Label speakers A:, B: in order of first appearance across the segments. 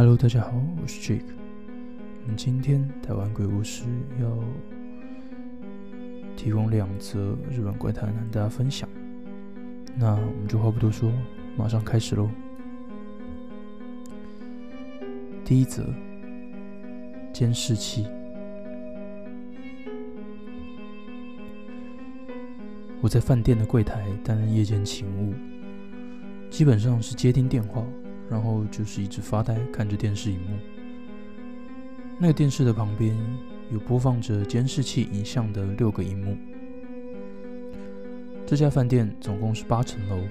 A: Hello，大家好，我是 Jake。我们今天台湾鬼故事要提供两则日本怪谈和大家分享。那我们就话不多说，马上开始喽。第一则，监视器。我在饭店的柜台担任夜间勤务，基本上是接听电话。然后就是一直发呆，看着电视荧幕。那个电视的旁边有播放着监视器影像的六个荧幕。这家饭店总共是八层楼，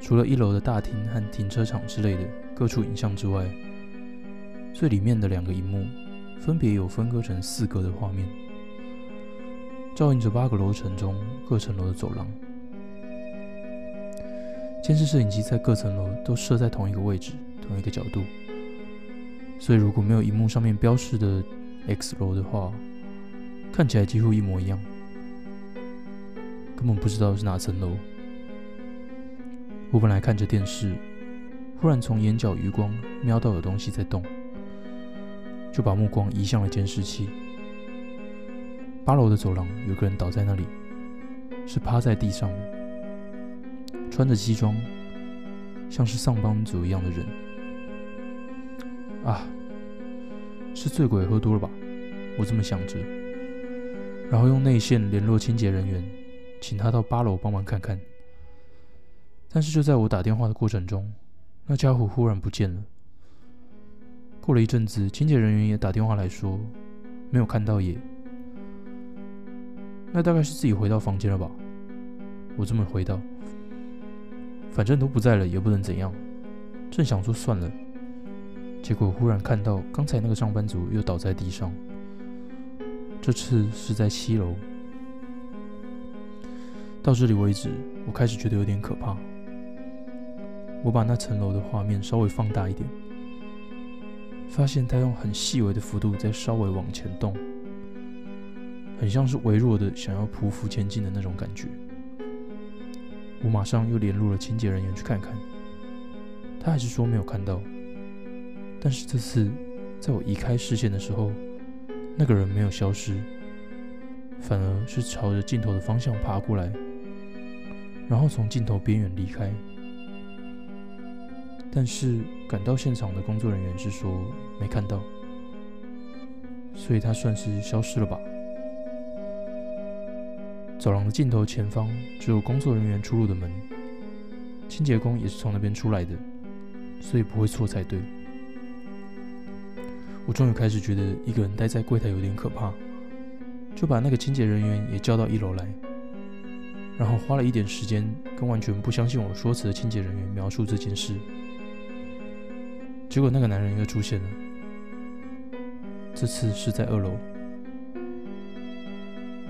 A: 除了一楼的大厅和停车场之类的各处影像之外，最里面的两个荧幕分别有分割成四格的画面，照映着八个楼层中各层楼的走廊。监视摄影机在各层楼都设在同一个位置、同一个角度，所以如果没有荧幕上面标示的 X 楼的话，看起来几乎一模一样，根本不知道是哪层楼。我本来看着电视，忽然从眼角余光瞄到有东西在动，就把目光移向了监视器。八楼的走廊有个人倒在那里，是趴在地上。穿着西装，像是上班族一样的人啊，是醉鬼喝多了吧？我这么想着，然后用内线联络清洁人员，请他到八楼帮忙看看。但是就在我打电话的过程中，那家伙忽然不见了。过了一阵子，清洁人员也打电话来说没有看到也，那大概是自己回到房间了吧？我这么回道。反正都不在了，也不能怎样。正想说算了，结果忽然看到刚才那个上班族又倒在地上。这次是在七楼。到这里为止，我开始觉得有点可怕。我把那层楼的画面稍微放大一点，发现它用很细微的幅度在稍微往前动，很像是微弱的想要匍匐前进的那种感觉。我马上又联络了清洁人员去看看，他还是说没有看到。但是这次在我移开视线的时候，那个人没有消失，反而是朝着镜头的方向爬过来，然后从镜头边缘离开。但是赶到现场的工作人员是说没看到，所以他算是消失了吧。走廊的尽头前方只有工作人员出入的门，清洁工也是从那边出来的，所以不会错才对。我终于开始觉得一个人待在柜台有点可怕，就把那个清洁人员也叫到一楼来，然后花了一点时间跟完全不相信我说辞的清洁人员描述这件事。结果那个男人又出现了，这次是在二楼。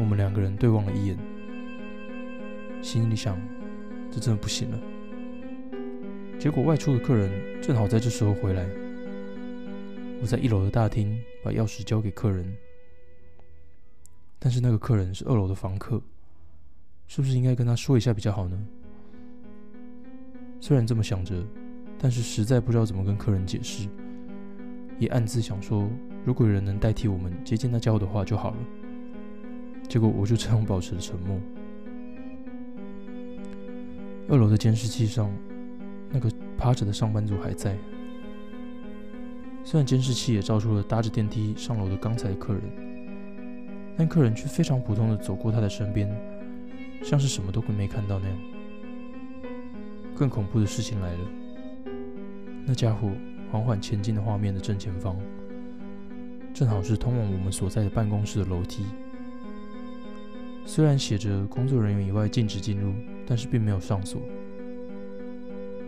A: 我们两个人对望了一眼，心里想：这真的不行了。结果外出的客人正好在这时候回来，我在一楼的大厅把钥匙交给客人，但是那个客人是二楼的房客，是不是应该跟他说一下比较好呢？虽然这么想着，但是实在不知道怎么跟客人解释，也暗自想说：如果有人能代替我们接近那家伙的话就好了。结果我就这样保持了沉默。二楼的监视器上，那个趴着的上班族还在。虽然监视器也照出了搭着电梯上楼的刚才的客人，但客人却非常普通的走过他的身边，像是什么都没看到那样。更恐怖的事情来了，那家伙缓缓前进的画面的正前方，正好是通往我们所在的办公室的楼梯。虽然写着工作人员以外禁止进入，但是并没有上锁。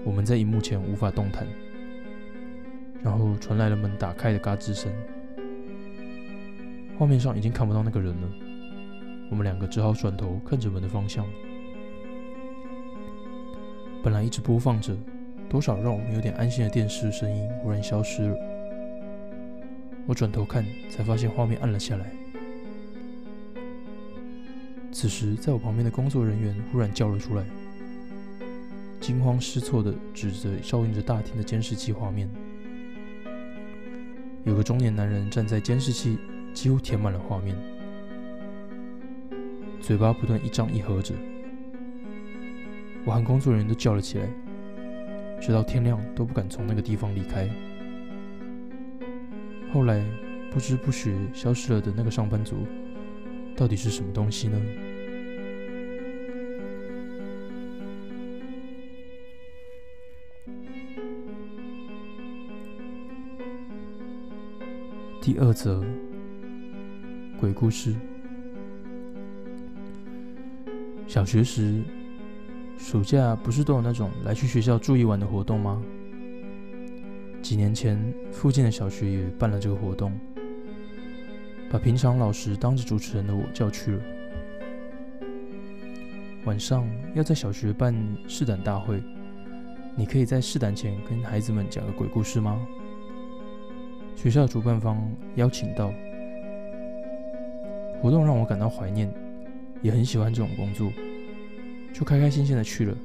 A: 我们在荧幕前无法动弹，然后传来了门打开的嘎吱声。画面上已经看不到那个人了，我们两个只好转头看着门的方向。本来一直播放着，多少让我们有点安心的电视声音忽然消失了。我转头看，才发现画面暗了下来。此时，在我旁边的工作人员忽然叫了出来，惊慌失措地指着照映着大厅的监视器画面：“有个中年男人站在监视器，几乎填满了画面，嘴巴不断一张一合着。我和工作人员都叫了起来，直到天亮都不敢从那个地方离开。后来不知不觉消失了的那个上班族，到底是什么东西呢？第二则鬼故事。小学时，暑假不是都有那种来去学校住一晚的活动吗？几年前，附近的小学也办了这个活动，把平常老实当着主持人的我叫去了。晚上要在小学办试胆大会，你可以在试胆前跟孩子们讲个鬼故事吗？学校主办方邀请到活动，让我感到怀念，也很喜欢这种工作，就开开心心的去了。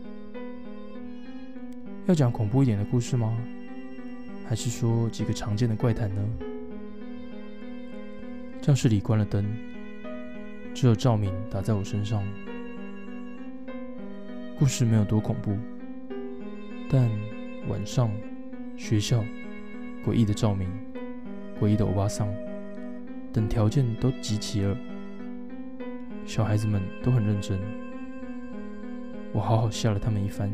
A: 要讲恐怖一点的故事吗？还是说几个常见的怪谈呢？教室里关了灯，只有照明打在我身上。故事没有多恐怖，但晚上学校诡异的照明。诡异的欧巴桑等条件都集齐了，小孩子们都很认真，我好好吓了他们一番。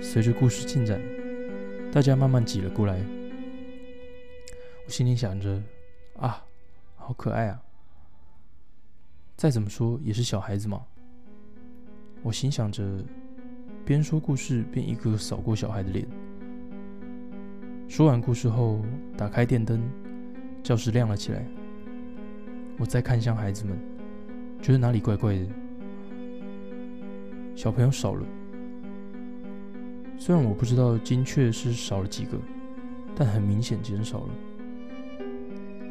A: 随着故事进展，大家慢慢挤了过来，我心里想着：啊，好可爱啊！再怎么说也是小孩子嘛。我心想着，边说故事边一个个扫过小孩的脸。说完故事后，打开电灯，教室亮了起来。我再看向孩子们，觉得哪里怪怪的。小朋友少了，虽然我不知道精确是少了几个，但很明显减少了。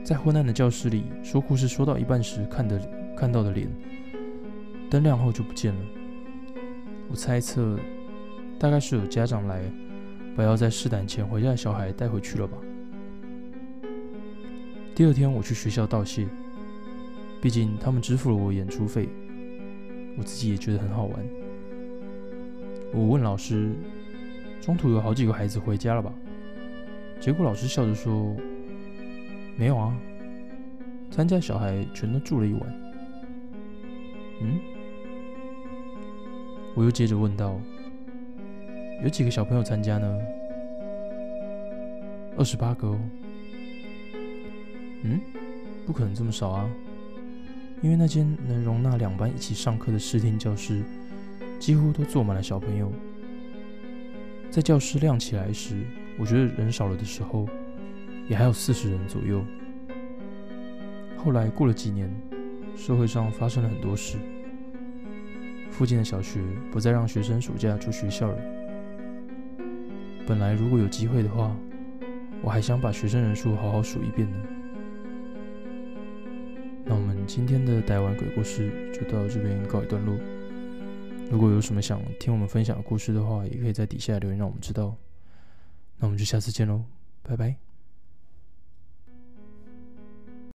A: 在昏暗的教室里，说故事说到一半时看的看到的脸，灯亮后就不见了。我猜测，大概是有家长来。把要在试胆前回家的小孩带回去了吧。第二天我去学校道谢，毕竟他们支付了我演出费，我自己也觉得很好玩。我问老师，中途有好几个孩子回家了吧？结果老师笑着说：“没有啊，参加小孩全都住了一晚。”嗯？我又接着问道。有几个小朋友参加呢？二十八个哦。嗯，不可能这么少啊！因为那间能容纳两班一起上课的视听教室，几乎都坐满了小朋友。在教室亮起来时，我觉得人少了的时候，也还有四十人左右。后来过了几年，社会上发生了很多事，附近的小学不再让学生暑假住学校了。本来如果有机会的话，我还想把学生人数好好数一遍呢。那我们今天的台湾鬼故事就到这边告一段落。如果有什么想听我们分享的故事的话，也可以在底下留言让我们知道。那我们就下次见喽，拜拜。